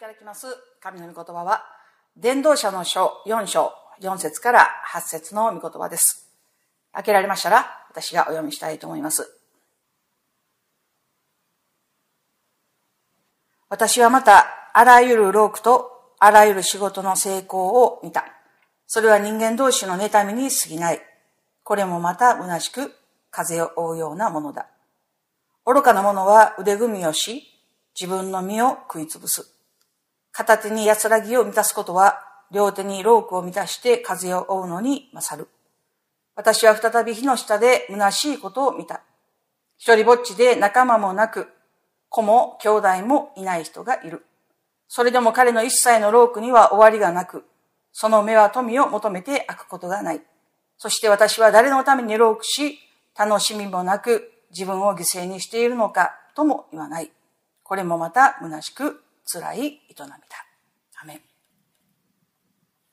ただきます神の御言葉は、伝道者の書4章4節から8節の御言葉です。開けられましたら、私がお読みしたいと思います。私はまた、あらゆる労苦とあらゆる仕事の成功を見た。それは人間同士の妬みに過ぎない。これもまた虚しく風を追うようなものだ。愚かな者は腕組みをし、自分の身を食いつぶす。片手に安らぎを満たすことは、両手にロークを満たして風を追うのに勝る。私は再び火の下で虚しいことを見た。一人ぼっちで仲間もなく、子も兄弟もいない人がいる。それでも彼の一切のロークには終わりがなく、その目は富を求めて開くことがない。そして私は誰のためにロークし、楽しみもなく自分を犠牲にしているのかとも言わない。これもまた虚しく辛い営みだ。アメン。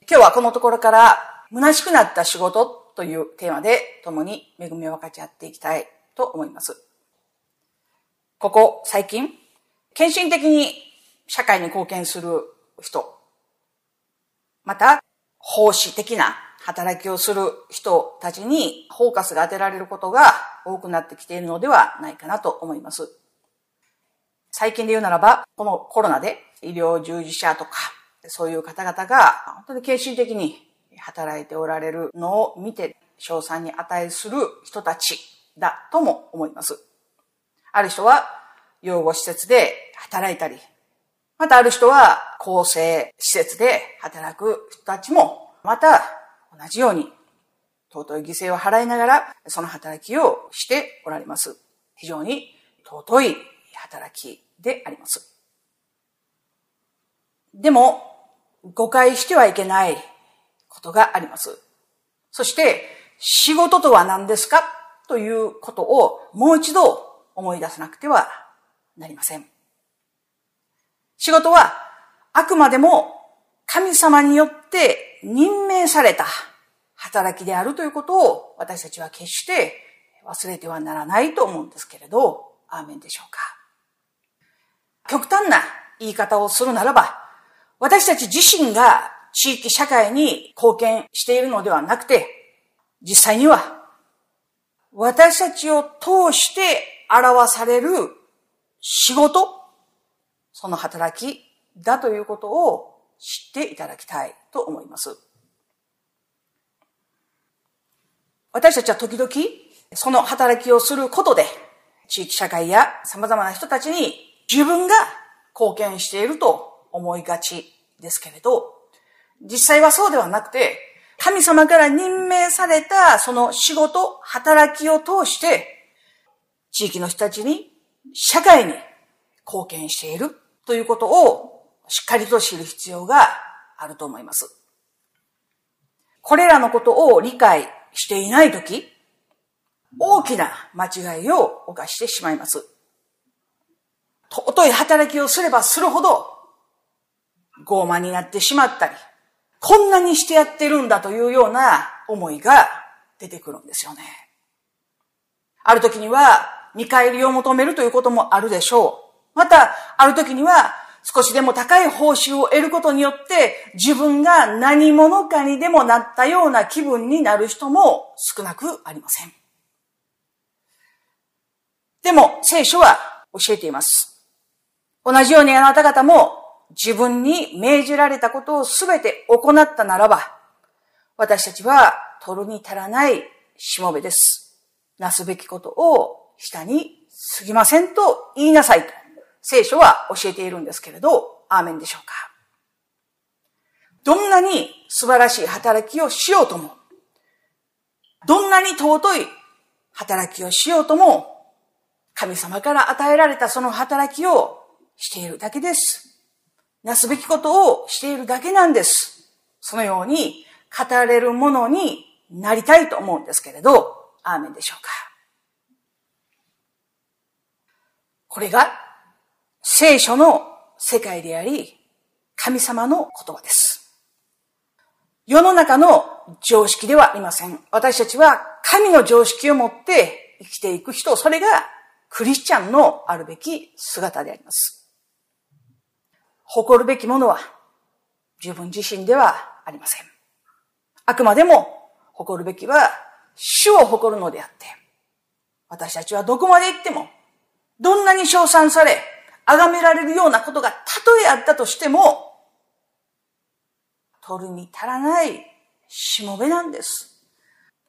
今日はこのところから虚しくなった仕事というテーマで共に恵みを分かち合っていきたいと思います。ここ最近、献身的に社会に貢献する人、また奉仕的な働きをする人たちにフォーカスが当てられることが多くなってきているのではないかなと思います。最近で言うならば、このコロナで医療従事者とか、そういう方々が本当に献身的に働いておられるのを見て、賞賛に値する人たちだとも思います。ある人は養護施設で働いたり、またある人は公正施設で働く人たちも、また同じように尊い犠牲を払いながら、その働きをしておられます。非常に尊い働きであります。でも、誤解してはいけないことがあります。そして、仕事とは何ですか？ということをもう一度思い出さなくてはなりません。仕事はあくまでも神様によって任命された働きであるということを私たちは決して忘れてはならないと思うんですけれど、アーメンでしょうか？極端な言い方をするならば、私たち自身が地域社会に貢献しているのではなくて、実際には私たちを通して表される仕事、その働きだということを知っていただきたいと思います。私たちは時々その働きをすることで地域社会や様々な人たちに自分が貢献していると思いがちですけれど、実際はそうではなくて、神様から任命されたその仕事、働きを通して、地域の人たちに、社会に貢献しているということをしっかりと知る必要があると思います。これらのことを理解していないとき、大きな間違いを犯してしまいます。尊い働きをすればするほど、傲慢になってしまったり、こんなにしてやってるんだというような思いが出てくるんですよね。ある時には、見返りを求めるということもあるでしょう。また、ある時には、少しでも高い報酬を得ることによって、自分が何者かにでもなったような気分になる人も少なくありません。でも、聖書は教えています。同じようにあなた方も自分に命じられたことをすべて行ったならば、私たちは取るに足らないしもべです。なすべきことを下に過ぎませんと言いなさいと聖書は教えているんですけれど、アーメンでしょうか。どんなに素晴らしい働きをしようとも、どんなに尊い働きをしようとも、神様から与えられたその働きをしているだけです。なすべきことをしているだけなんです。そのように語れるものになりたいと思うんですけれど、アーメンでしょうか。これが聖書の世界であり、神様の言葉です。世の中の常識ではありません。私たちは神の常識を持って生きていく人、それがクリスチャンのあるべき姿であります。誇るべきものは自分自身ではありません。あくまでも誇るべきは主を誇るのであって、私たちはどこまで行っても、どんなに称賛され、崇められるようなことがたとえあったとしても、取るに足らないしもべなんです。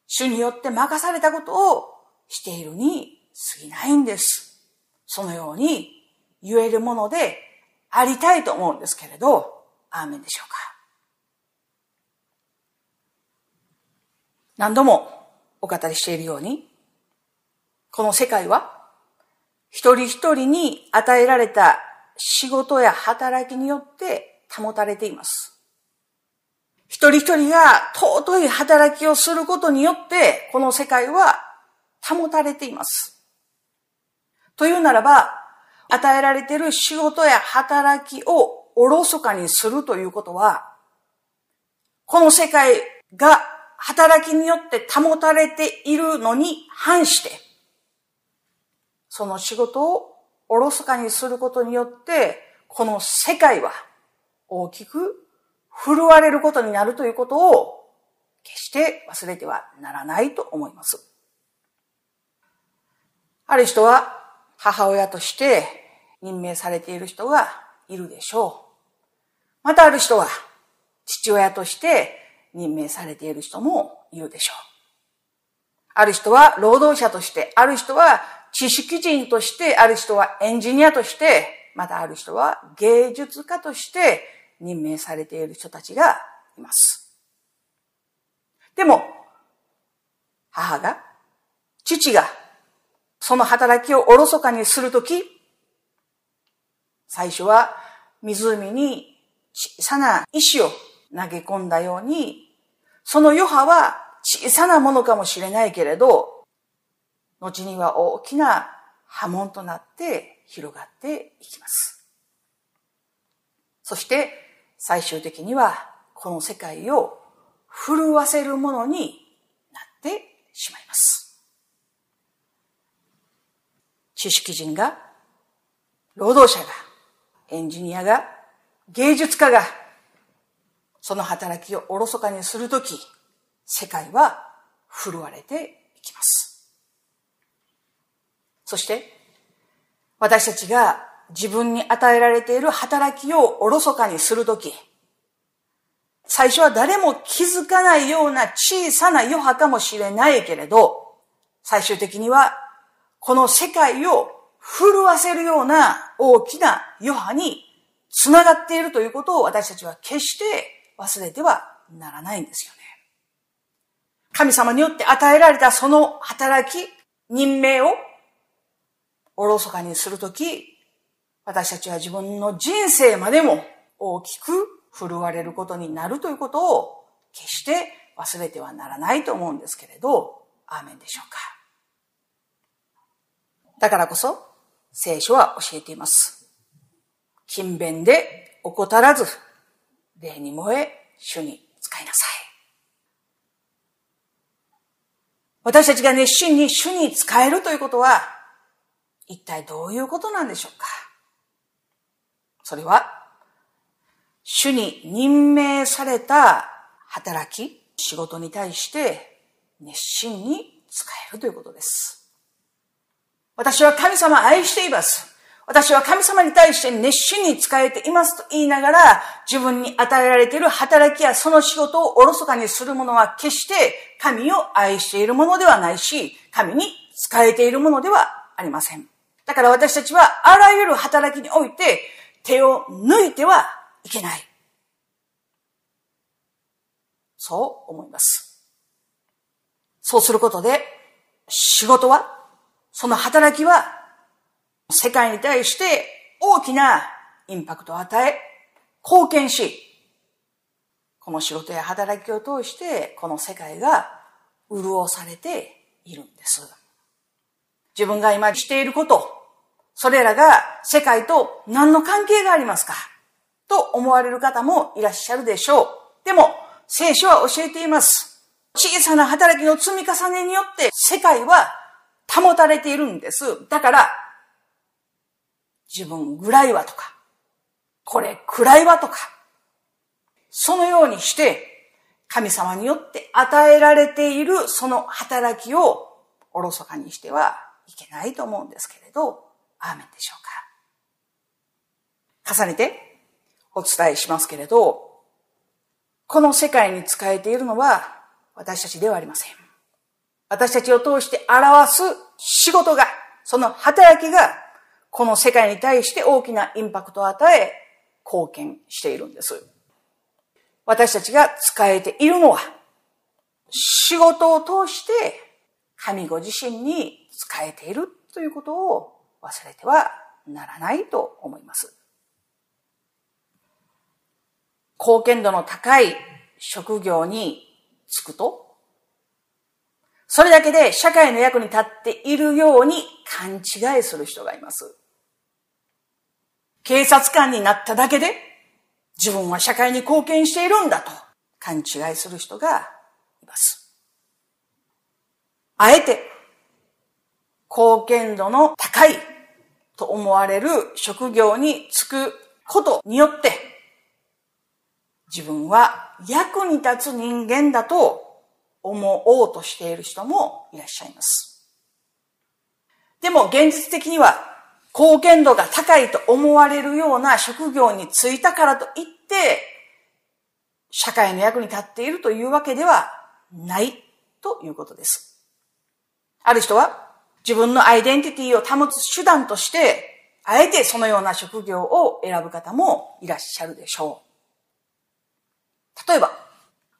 主によって任されたことをしているに過ぎないんです。そのように言えるものでありたいと思うんですけれど、アーメンでしょうか？何度もお語りしているように、この世界は一人一人に与えられた仕事や働きによって保たれています。一人一人が尊い働きをすることによって、この世界は保たれています。というならば、与えられている仕事や働きをおろそかにするということは、この世界が働きによって保たれているのに反して、その仕事をおろそかにすることによって、この世界は大きく振るわれることになるということを決して忘れてはならないと思います。ある人は母親として任命されている人がいるでしょう。またある人は父親として任命されている人もいるでしょう。ある人は労働者として、ある人は知識人として、ある人はエンジニアとして、またある人は芸術家として任命されている人たちがいます。でも、母が、父が、その働きをおろそかにするとき、最初は湖に小さな石を投げ込んだように、その余波は小さなものかもしれないけれど、後には大きな波紋となって広がっていきます。そして、最終的にはこの世界を震わせるものになってしまいます。知識人が、労働者が、エンジニアが、芸術家が、その働きをおろそかにするとき、世界は震われていきます。そして、私たちが自分に与えられている働きをおろそかにするとき、最初は誰も気づかないような小さな余波かもしれないけれど、最終的にはこの世界を震わせるような大きな余波につながっているということを私たちは決して忘れてはならないんですよね。神様によって与えられたその働き、任命をおろそかにするとき、私たちは自分の人生までも大きく振るわれることになるということを決して忘れてはならないと思うんですけれど、アーメンでしょうか？だからこそ、聖書は教えています。勤勉で怠らず、礼に燃え、主に使いなさい。私たちが熱心に主に使えるということは、一体どういうことなんでしょうか？それは、主に任命された働き、仕事に対して熱心に使えるということです。私は神様を愛しています。私は神様に対して熱心に使えていますと言いながら、自分に与えられている働きやその仕事をおろそかにする者は決して神を愛しているものではないし、神に使えているものではありません。だから私たちはあらゆる働きにおいて手を抜いてはいけない。そう思います。そうすることで、仕事は、その働きは、世界に対して大きなインパクトを与え、貢献し、この仕事や働きを通して、この世界が潤されているんです。自分が今していること、それらが世界と何の関係がありますか？と思われる方もいらっしゃるでしょう。でも、聖書は教えています。小さな働きの積み重ねによって世界は保たれているんです。だから、自分ぐらいはとか、これ暗いわとか、そのようにして、神様によって与えられているその働きをおろそかにしてはいけないと思うんですけれど、アーメンでしょうか。重ねてお伝えしますけれど、この世界に仕えているのは私たちではありません。私たちを通して表す仕事が、その働きが、この世界に対して大きなインパクトを与え、貢献しているんです。私たちが使えているのは、仕事を通して神ご自身に使えているということを忘れてはならないと思います。貢献度の高い職業に就くと、それだけで社会の役に立っているように勘違いする人がいます。警察官になっただけで自分は社会に貢献しているんだと勘違いする人がいます。あえて貢献度の高いと思われる職業に就くことによって自分は役に立つ人間だと思おうとしている人もいらっしゃいます。でも現実的には貢献度が高いと思われるような職業に就いたからといって、社会の役に立っているというわけではないということです。ある人は自分のアイデンティティを保つ手段として、あえてそのような職業を選ぶ方もいらっしゃるでしょう。例えば、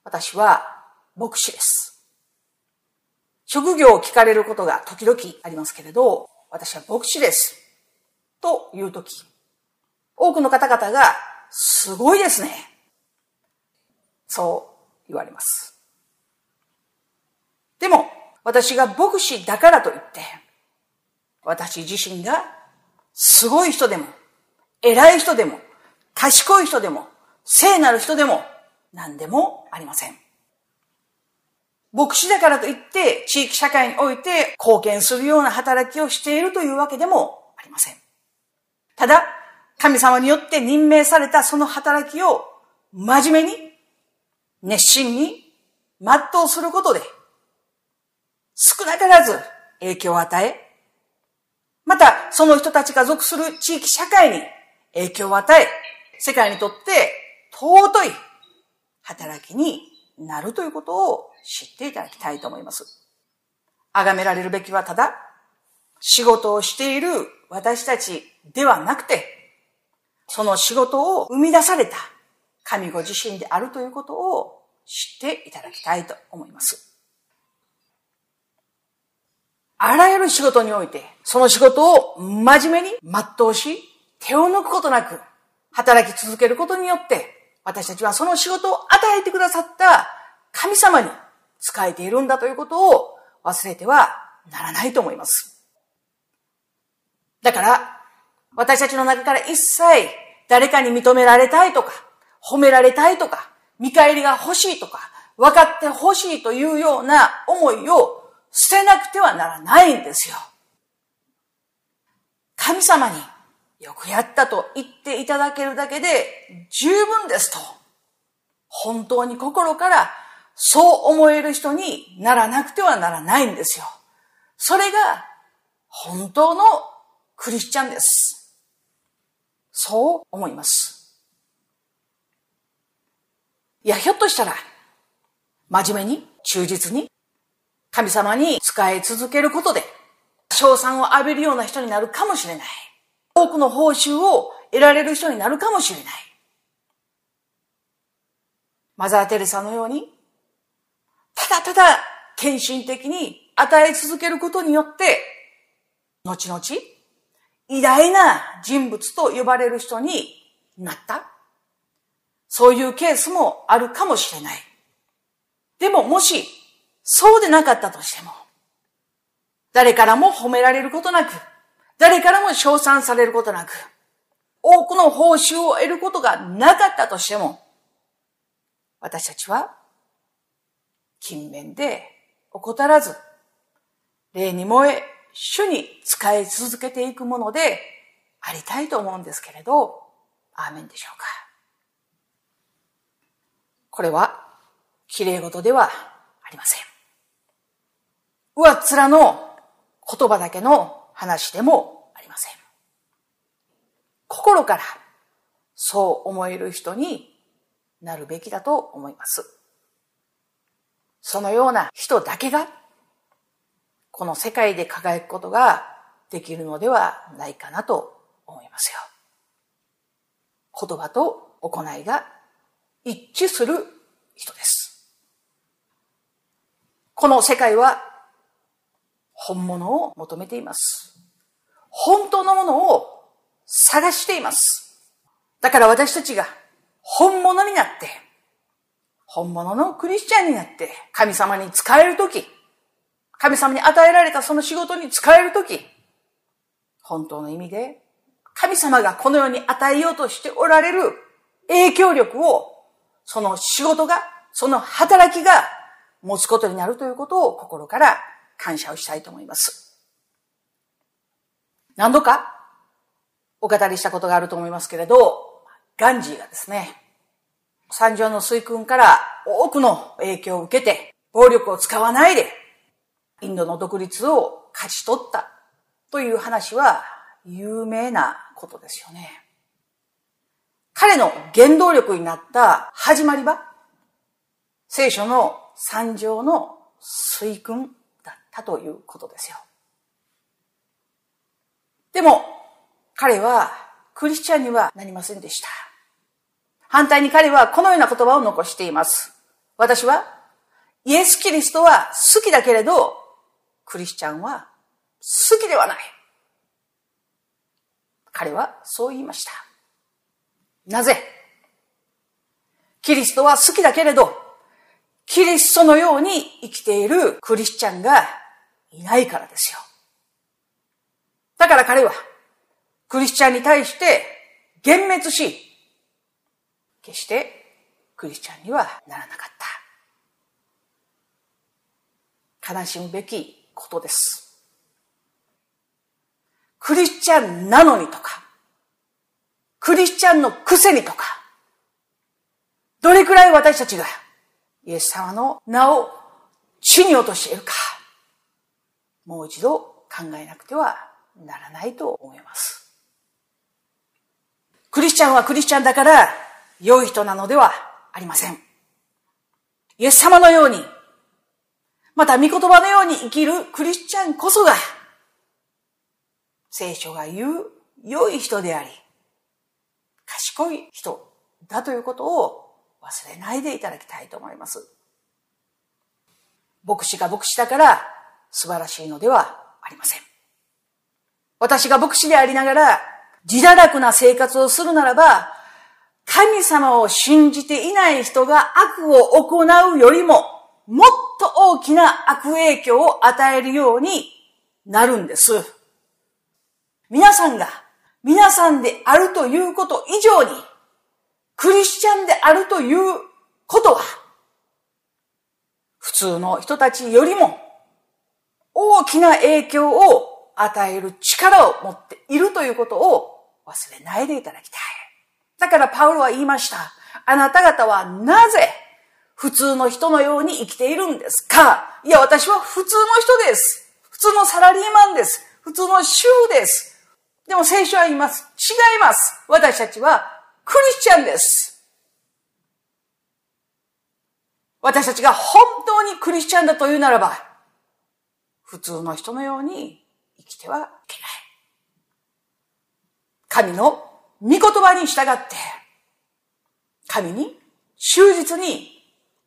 私は牧師です。職業を聞かれることが時々ありますけれど、私は牧師です。というとき、多くの方々が、すごいですね。そう言われます。でも、私が牧師だからといって、私自身がすごい人でも、偉い人でも、賢い人でも、聖なる人でも、何でもありません。牧師だからといって、地域社会において貢献するような働きをしているというわけでもありません。ただ、神様によって任命されたその働きを真面目に、熱心に全うすることで、少なからず影響を与え、またその人たちが属する地域社会に影響を与え、世界にとって尊い働きになるということを知っていただきたいと思います。崇められるべきはただ、仕事をしている私たちではなくて、その仕事を生み出された神ご自身であるということを知っていただきたいと思います。あらゆる仕事において、その仕事を真面目に全うし、手を抜くことなく、働き続けることによって、私たちはその仕事を与えてくださった神様に仕えているんだということを忘れてはならないと思います。だから、私たちの中から一切誰かに認められたいとか、褒められたいとか、見返りが欲しいとか、分かって欲しいというような思いを捨てなくてはならないんですよ。神様によくやったと言っていただけるだけで十分ですと。本当に心からそう思える人にならなくてはならないんですよ。それが本当のクリスチャンです。そう思います。いや、ひょっとしたら、真面目に、忠実に、神様に使い続けることで、賞賛を浴びるような人になるかもしれない。多くの報酬を得られる人になるかもしれない。マザー・テレサのように、ただただ献身的に与え続けることによって、後々、偉大な人物と呼ばれる人になった。そういうケースもあるかもしれない。でももしそうでなかったとしても、誰からも褒められることなく、誰からも称賛されることなく、多くの報酬を得ることがなかったとしても、私たちは、勤勉で怠らず、霊に燃え、主に使い続けていくものでありたいと思うんですけれど、アーメンでしょうか。これは、綺麗事ではありません。上っ面の言葉だけの話でもありません。心からそう思える人になるべきだと思います。そのような人だけが、この世界で輝くことができるのではないかなと思いますよ。言葉と行いが一致する人です。この世界は本物を求めています。本当のものを探しています。だから私たちが本物になって、本物のクリスチャンになって、神様に使えるとき、神様に与えられたその仕事に使えるとき、本当の意味で、神様がこの世に与えようとしておられる影響力を、その仕事が、その働きが持つことになるということを心から感謝をしたいと思います。何度かお語りしたことがあると思いますけれど、ガンジーがですね、山上の水訓から多くの影響を受けて、暴力を使わないで、インドの独立を勝ち取ったという話は有名なことですよね。彼の原動力になった始まりは、聖書の三条の水訓だったということですよ。でも、彼はクリスチャンにはなりませんでした。反対に彼はこのような言葉を残しています。私は、イエス・キリストは好きだけれど、クリスチャンは好きではない。彼はそう言いました。なぜ？キリストは好きだけれど、キリストのように生きているクリスチャンがいないからですよ。だから彼は、クリスチャンに対して幻滅し、決してクリスチャンにはならなかった。悲しむべきことです。クリスチャンなのにとか、クリスチャンのくせにとか、どれくらい私たちがイエス様の名を地に落としているか、もう一度考えなくてはならないと思います。クリスチャンはクリスチャンだから良い人なのではありません。イエス様のように、また御言葉のように生きるクリスチャンこそが、聖書が言う良い人であり、賢い人だということを忘れないでいただきたいと思います。牧師が牧師だから素晴らしいのではありません。私が牧師でありながら自堕落な生活をするならば、神様を信じていない人が悪を行うよりも、もっと大きな悪影響を与えるようになるんです。皆さんが、皆さんであるということ以上に、クリスチャンであるということは、普通の人たちよりも大きな影響を与える力を持っているということを忘れないでいただきたい。だからパウロは言いました。あなた方はなぜ普通の人のように生きているんですか？いや、私は普通の人です。普通のサラリーマンです。普通の主です。でも聖書は言います。違います。私たちはクリスチャンです。私たちが本当にクリスチャンだというならば、普通の人のように生きてはいけない。神の御言葉に従って、神に忠実に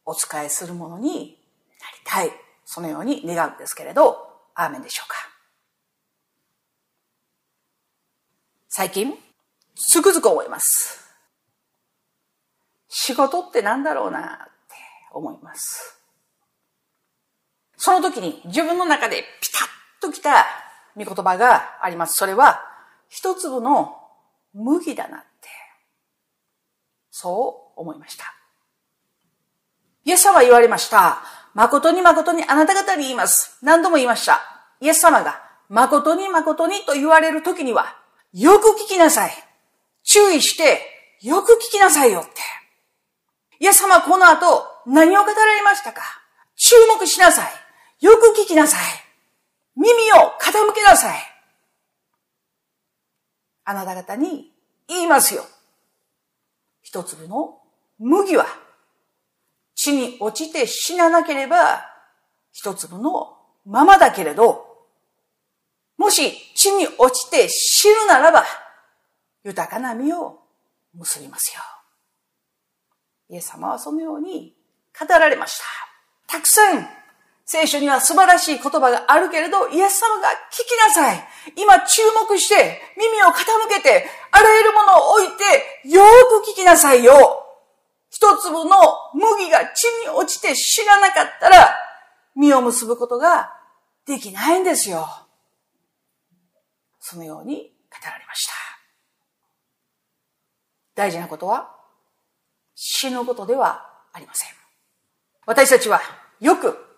お仕えするものになりたい。そのように願うんですけれど、アーメンでしょうか。最近、つくづく思います。仕事って何だろうなって思います。その時に自分の中でピタッときた御言葉があります。それは、一粒の麦だなって、そう思いました。イエス様は言われました。誠に誠にあなた方に言います。何度も言いました。イエス様が誠に誠にと言われる時には、よく聞きなさい。注意してよく聞きなさいよって。イエス様この後何を語られましたか注目しなさい。よく聞きなさい。耳を傾けなさい。あなた方に言いますよ。一粒の麦は地に落ちて死ななければ一粒のままだけれど、もし地に落ちて死ぬならば豊かな実を結びますよ。イエス様はそのように語られました。たくさん聖書には素晴らしい言葉があるけれど、イエス様が聞きなさい。今注目して耳を傾けて、あらゆるものを置いて、よーく聞きなさいよ。一粒の麦が地に落ちて死ななかったら、実を結ぶことができないんですよ。そのように語られました。大事なことは、死ぬことではありません。私たちはよく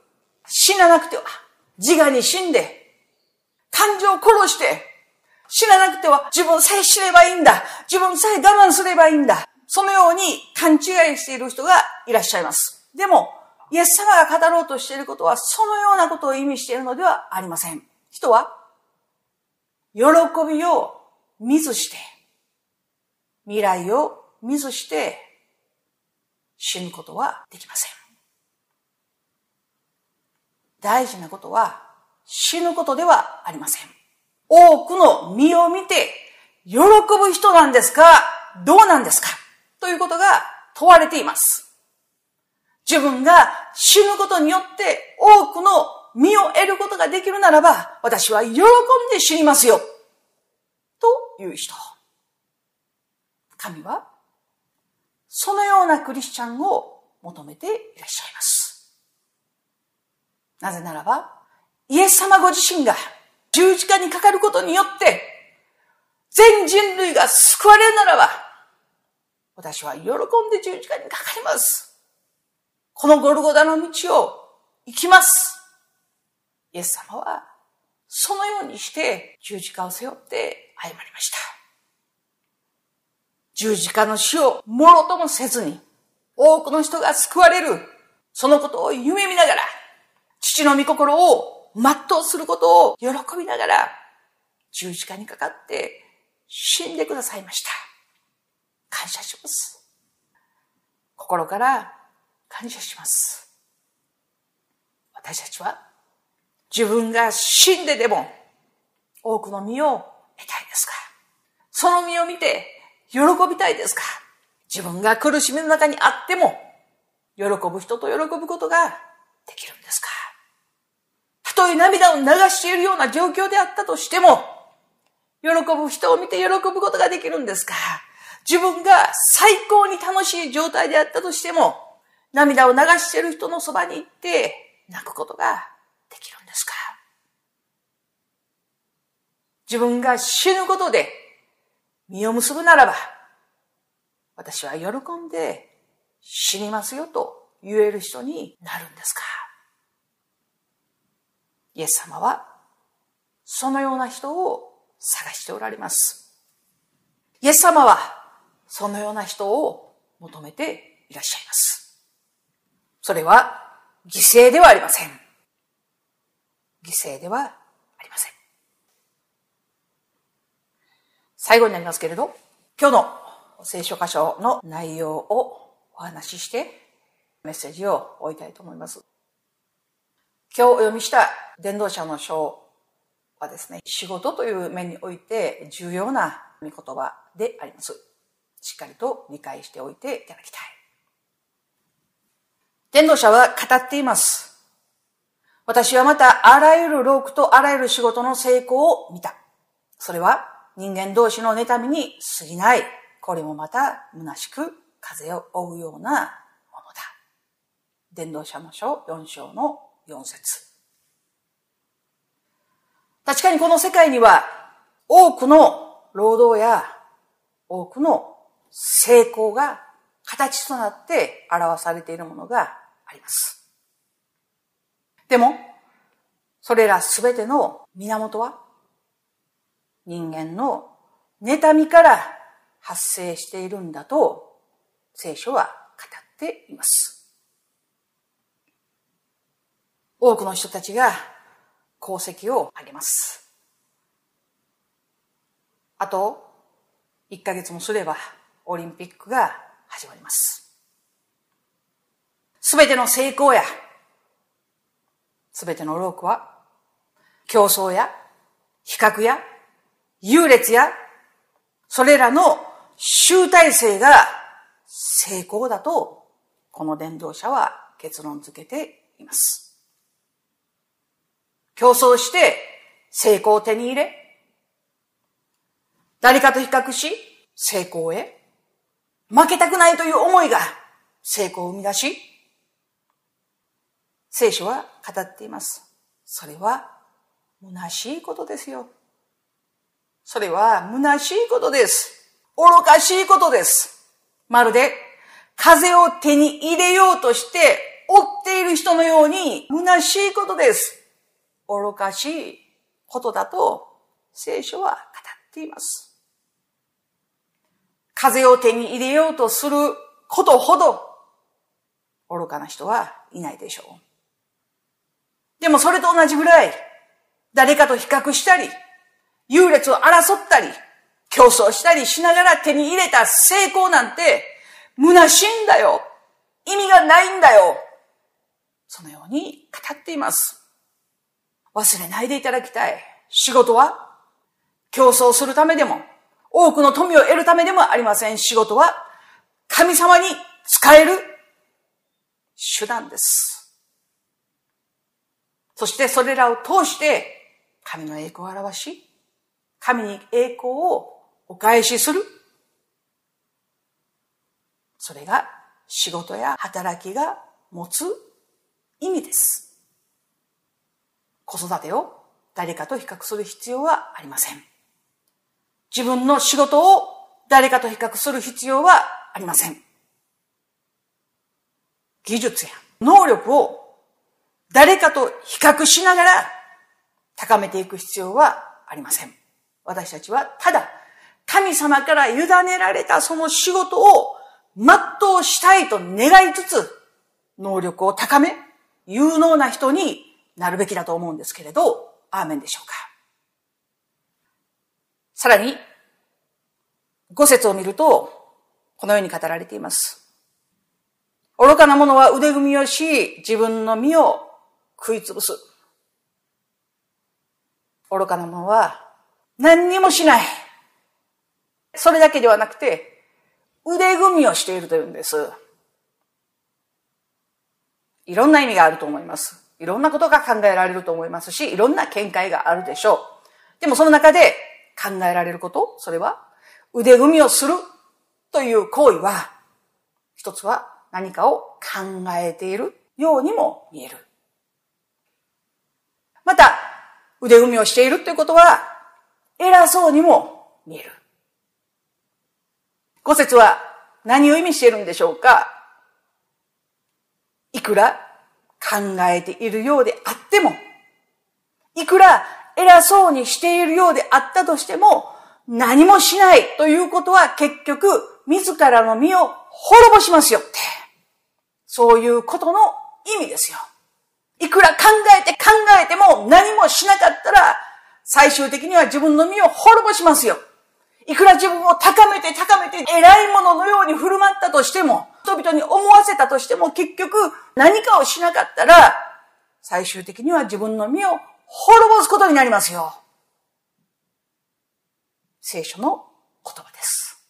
死ななくては自我に死んで、感情を殺して、死ななくては自分さえ死ねばいいんだ。自分さえ我慢すればいいんだ。そのように勘違いしている人がいらっしゃいます。でも、イエス様が語ろうとしていることは、そのようなことを意味しているのではありません。人は、喜びを見ずして、未来を見ずして、死ぬことはできません。大事なことは死ぬことではありません。多くの身を見て喜ぶ人なんですかどうなんですか？ということが問われています。自分が死ぬことによって多くの身を得ることができるならば、私は喜んで死にますよ。という人。神はそのようなクリスチャンを求めていらっしゃいます。なぜならば、イエス様ご自身が十字架にかかることによって、全人類が救われるならば、私は喜んで十字架にかかります。このゴルゴダの道を行きます。イエス様は、そのようにして十字架を背負って謝りました。十字架の死をもろともせずに、多くの人が救われる、そのことを夢見ながら、父の御心を全うすることを喜びながら、十字架にかかって死んでくださいました。感謝します。心から感謝します。私たちは自分が死んででも多くの身を得たいですか？その身を見て喜びたいですか？自分が苦しみの中にあっても、喜ぶ人と喜ぶことができるんですか？たとえ涙を流しているような状況であったとしても、喜ぶ人を見て喜ぶことができるんですか自分が最高に楽しい状態であったとしても、涙を流している人のそばに行って泣くことができるんですか自分が死ぬことで実を結ぶならば、私は喜んで死にますよと言える人になるんですかイエス様はそのような人を探しておられます。イエス様はそのような人を求めていらっしゃいます。それは犠牲ではありません。犠牲ではありません。最後になりますけれど、今日の聖書箇所の内容をお話ししてメッセージを終えたいと思います。今日お読みした伝道者の書はですね、仕事という面において重要な御言葉であります。しっかりと理解しておいていただきたい。伝道者は語っています。私はまたあらゆる労苦とあらゆる仕事の成功を見た。それは人間同士の妬みに過ぎない。これもまた虚しく風を追うようなものだ。伝道者の書4章の4節確かにこの世界には多くの労働や多くの成功が形となって表されているものがあります。でも、それらすべての源は人間の妬みから発生しているんだと聖書は語っています。多くの人たちが功績を上げます。あと1ヶ月もすればオリンピックが始まります。すべての成功や、すべての労苦は、競争や、比較や、優劣や、それらの集大成が成功だと、この伝道者は結論付けています。競争して成功を手に入れ、誰かと比較し成功へ、負けたくないという思いが成功を生み出し、聖書は語っています。それは虚しいことですよ。それは虚しいことです。愚かしいことです。まるで風を手に入れようとして追っている人のように虚しいことです。愚かしいことだと聖書は語っています。風を手に入れようとすることほど愚かな人はいないでしょう。でもそれと同じぐらい誰かと比較したり、優劣を争ったり、競争したりしながら手に入れた成功なんて虚しいんだよ。意味がないんだよ。そのように語っています。忘れないでいただきたい。仕事は？競争するためでも、多くの富を得るためでもありません。仕事は？神様に使える手段です。そしてそれらを通して神の栄光を表し、神に栄光をお返しする。それが仕事や働きが持つ意味です。子育てを誰かと比較する必要はありません。自分の仕事を誰かと比較する必要はありません。技術や能力を誰かと比較しながら高めていく必要はありません。私たちはただ神様から委ねられたその仕事を全うしたいと願いつつ能力を高め有能な人になるべきだと思うんですけれど、アーメンでしょうか。さらに、五節を見ると、このように語られています。愚かな者は腕組みをし、自分の身を食いつぶす。愚かな者は何にもしない。それだけではなくて、腕組みをしているというんです。いろんな意味があると思います。いろんなことが考えられると思いますし、いろんな見解があるでしょう。でもその中で考えられること、それは腕組みをするという行為は、一つは何かを考えているようにも見える。また、腕組みをしているということは、偉そうにも見える。五節は何を意味しているんでしょうか？いくら考えているようであっても、いくら偉そうにしているようであったとしても、何もしないということは結局、自らの身を滅ぼしますよって。そういうことの意味ですよ。いくら考えて考えても何もしなかったら、最終的には自分の身を滅ぼしますよ。いくら自分を高めて高めて偉いもののように振る舞ったとしても、人々に思わせたとしても結局何かをしなかったら、最終的には自分の身を滅ぼすことになりますよ。聖書の言葉です。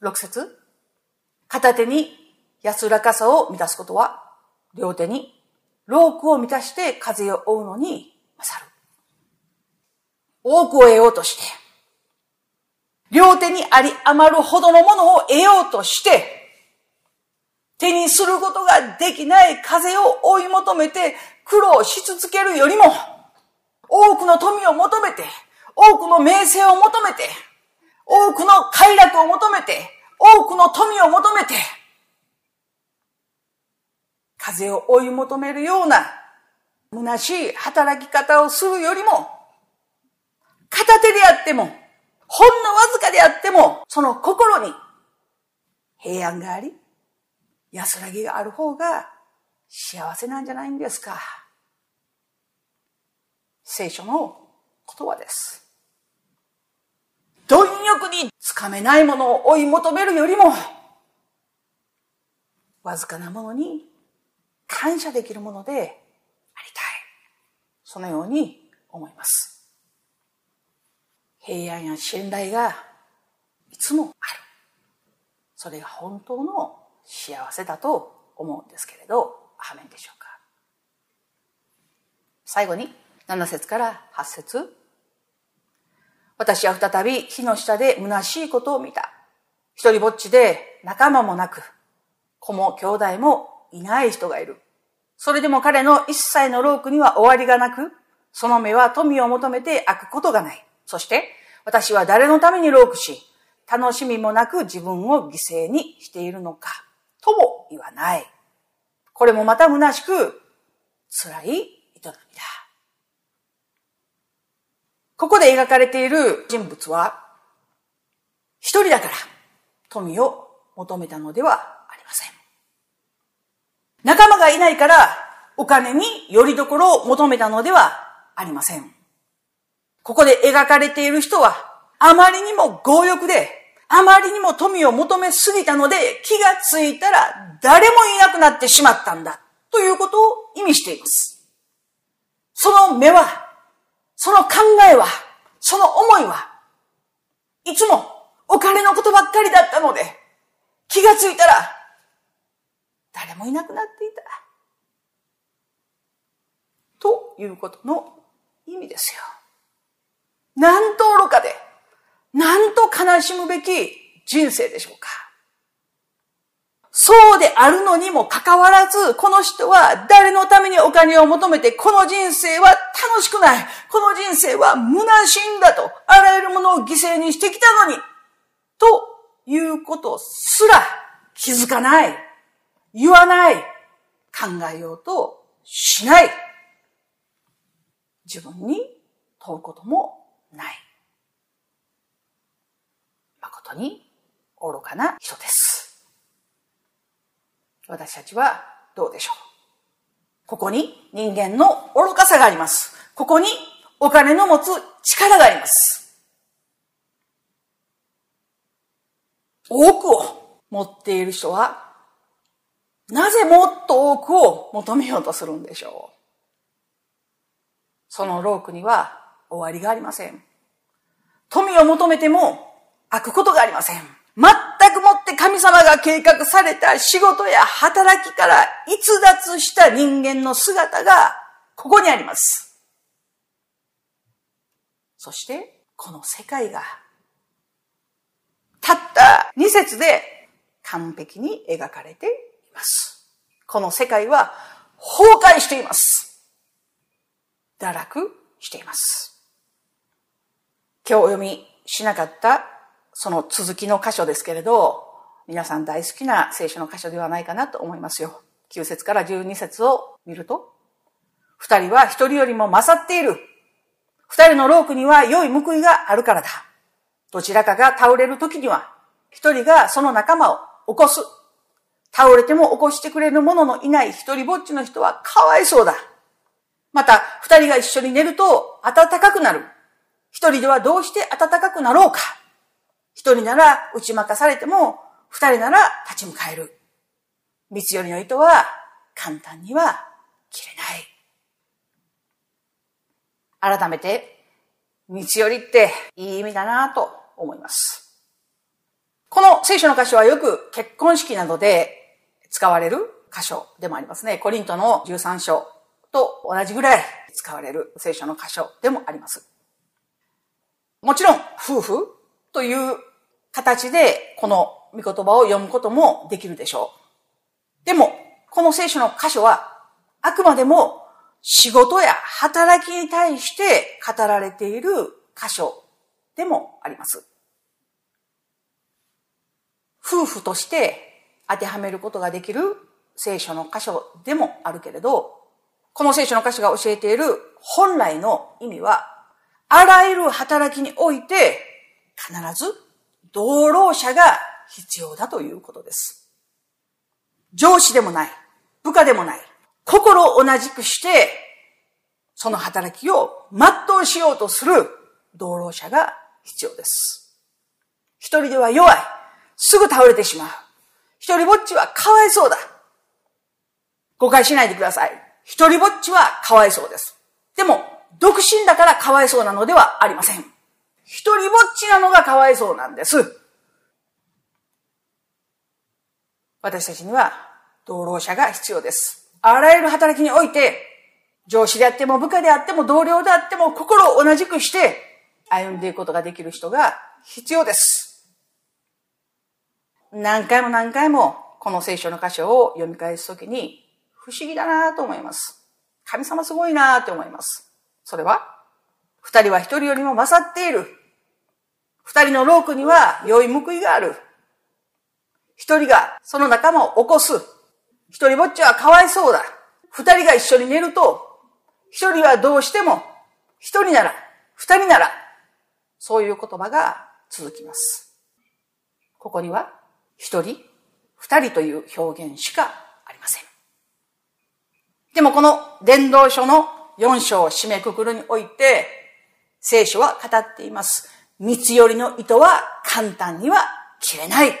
六節片手に安らかさを満たすことは、両手にロークを満たして風を追うのに勝る。多くを得ようとして、両手にあり余るほどのものを得ようとして、手にすることができない風を追い求めて苦労し続けるよりも、多くの富を求めて、多くの名声を求めて、多くの快楽を求めて、多くの富を求めて、風を追い求めるような虚しい働き方をするよりも、片手であっても、ほんのわずかであっても、その心に平安があり、安らぎがある方が幸せなんじゃないんですか。聖書の言葉です。貪欲につかめないものを追い求めるよりも、わずかなものに感謝できるものでありたい。そのように思います。平安や信頼がいつもある。それが本当の幸せだと思うんですけれど、アメンでしょうか。最後に7節から8節私は再び火の下で虚しいことを見た。一人ぼっちで仲間もなく、子も兄弟もいない人がいる。それでも彼の一切の労苦には終わりがなく、その目は富を求めて開くことがない。そして、私は誰のために労苦し、楽しみもなく自分を犠牲にしているのか、とも言わない。これもまた虚しく、辛い営みだ。ここで描かれている人物は、一人だから富を求めたのではありません。仲間がいないからお金によりどころを求めたのではありません。ここで描かれている人は、あまりにも強欲で、あまりにも富を求めすぎたので、気がついたら誰もいなくなってしまったんだ。ということを意味しています。その目はその考えは、その思いは、いつもお金のことばっかりだったので、気がついたら、誰もいなくなっていた。ということの意味ですよ。なんと愚かで、なんと悲しむべき人生でしょうか。そうであるのにもかかわらず、この人は誰のためにお金を求めて、この人生は楽しくない。この人生は虚しいんだと、あらゆるものを犠牲にしてきたのに、ということすら気づかない。言わない。考えようとしない。自分に問うこともない。誠に愚かな人です。私たちはどうでしょうここに人間の愚かさがあります。ここにお金の持つ力があります。多くを持っている人は、なぜもっと多くを求めようとするんでしょうその労苦には終わりがありません。富を求めても開くことがありません。全くもって神様が計画された仕事や働きから逸脱した人間の姿がここにあります。そして、この世界が、たった2節で完璧に描かれています。この世界は崩壊しています。堕落しています。今日お読みしなかったその続きの箇所ですけれど、皆さん大好きな聖書の箇所ではないかなと思いますよ。9節から12節を見ると、二人は一人よりも勝っている。二人のロークには良い報いがあるからだ。どちらかが倒れる時には、一人がその仲間を起こす。倒れても起こしてくれる者のいない一人ぼっちの人はかわいそうだ。また、二人が一緒に寝ると暖かくなる。一人ではどうして暖かくなろうか。一人なら打ち負かされても、二人なら立ち向かえる。三つ寄りの糸は簡単には切れない。改めて、三つ寄りっていい意味だなと思います。この聖書の箇所はよく結婚式などで使われる箇所でもありますね。コリントの13章と同じぐらい使われる聖書の箇所でもあります。もちろん、夫婦？という形でこの御言葉を読むこともできるでしょう。でも、この聖書の箇所は、あくまでも仕事や働きに対して語られている箇所でもあります。夫婦として当てはめることができる聖書の箇所でもあるけれど、この聖書の箇所が教えている本来の意味は、あらゆる働きにおいて必ず同労者が必要だということです。上司でもない、部下でもない、心を同じくして、その働きを全うしようとする同労者が必要です。一人では弱い。すぐ倒れてしまう。一人ぼっちはかわいそうだ。誤解しないでください。一人ぼっちはかわいそうです。でも、独身だからかわいそうなのではありません。一人ぼっちなのがかわいそうなんです。私たちには同労者が必要です。あらゆる働きにおいて、上司であっても部下であっても同僚であっても心を同じくして歩んでいくことができる人が必要です。何回も何回もこの聖書の箇所を読み返すときに不思議だなと思います。神様すごいなと思います。それは、二人は一人よりも勝っている。二人のロークには良い報いがある。一人がその仲間を起こす。一人ぼっちはかわいそうだ。二人が一緒に寝ると、一人はどうしても、一人なら、二人なら、そういう言葉が続きます。ここには、一人、二人という表現しかありません。でもこの伝道書の四章を締めくくるにおいて、聖書は語っています。三つ寄りの糸は簡単には切れない。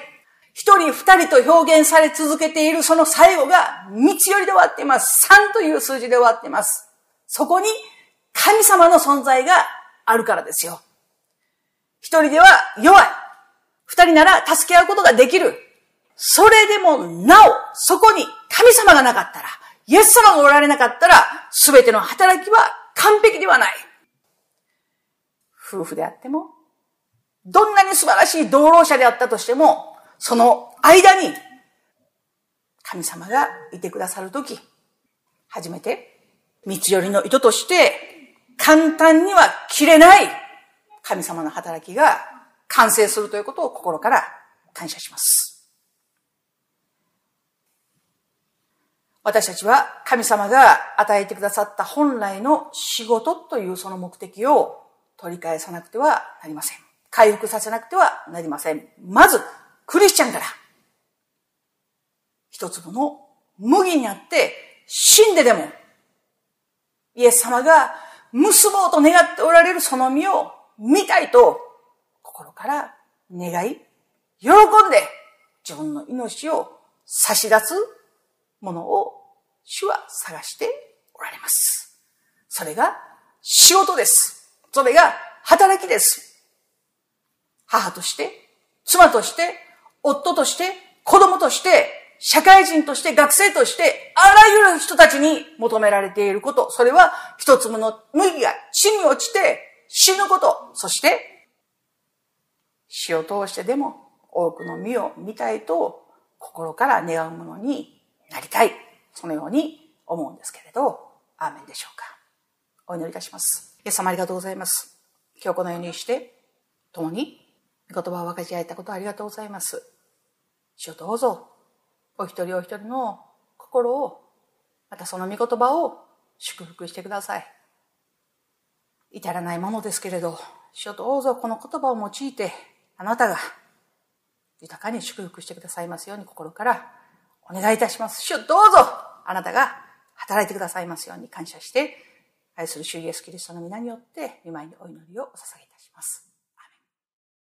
一人二人と表現され続けているその最後が三つ寄りで終わっています。三という数字で終わっています。そこに神様の存在があるからですよ。一人では弱い。二人なら助け合うことができる。それでもなお、そこに神様がなかったら、イエス様がおられなかったら、すべての働きは完璧ではない。夫婦であっても、どんなに素晴らしい同労者であったとしても、その間に、神様がいてくださるとき、初めて、三つ寄りの糸として、簡単には切れない神様の働きが完成するということを心から感謝します。私たちは神様が与えてくださった本来の仕事というその目的を取り返さなくてはなりません。回復させなくてはなりません。まず、クリスチャンから、一粒の麦にあって死んででも、イエス様が結ぼうと願っておられるその身を見たいと心から願い、喜んで自分の命を差し出すものを主は探しておられます。それが仕事です。それが働きです。母として、妻として、夫として、子供として、社会人として、学生として、あらゆる人たちに求められていること、それは一粒の麦が地に落ちて死ぬこと、そして死を通してでも多くの実を見たいと心から願うものになりたい。そのように思うんですけれど、アーメンでしょうか。お祈りいたします。イエス様ありがとうございます。今日このようにして、共に言葉を分かち合えたことありがとうございます。主をどうぞ、お一人お一人の心を、またその御言葉を祝福してください。至らないものですけれど、主をどうぞこの言葉を用いて、あなたが豊かに祝福してくださいますように心からお願いいたします。主どうぞあなたが働いてくださいますように感謝して、愛する主イエスキリストの皆によって、見舞いにお祈りをお捧げいたします。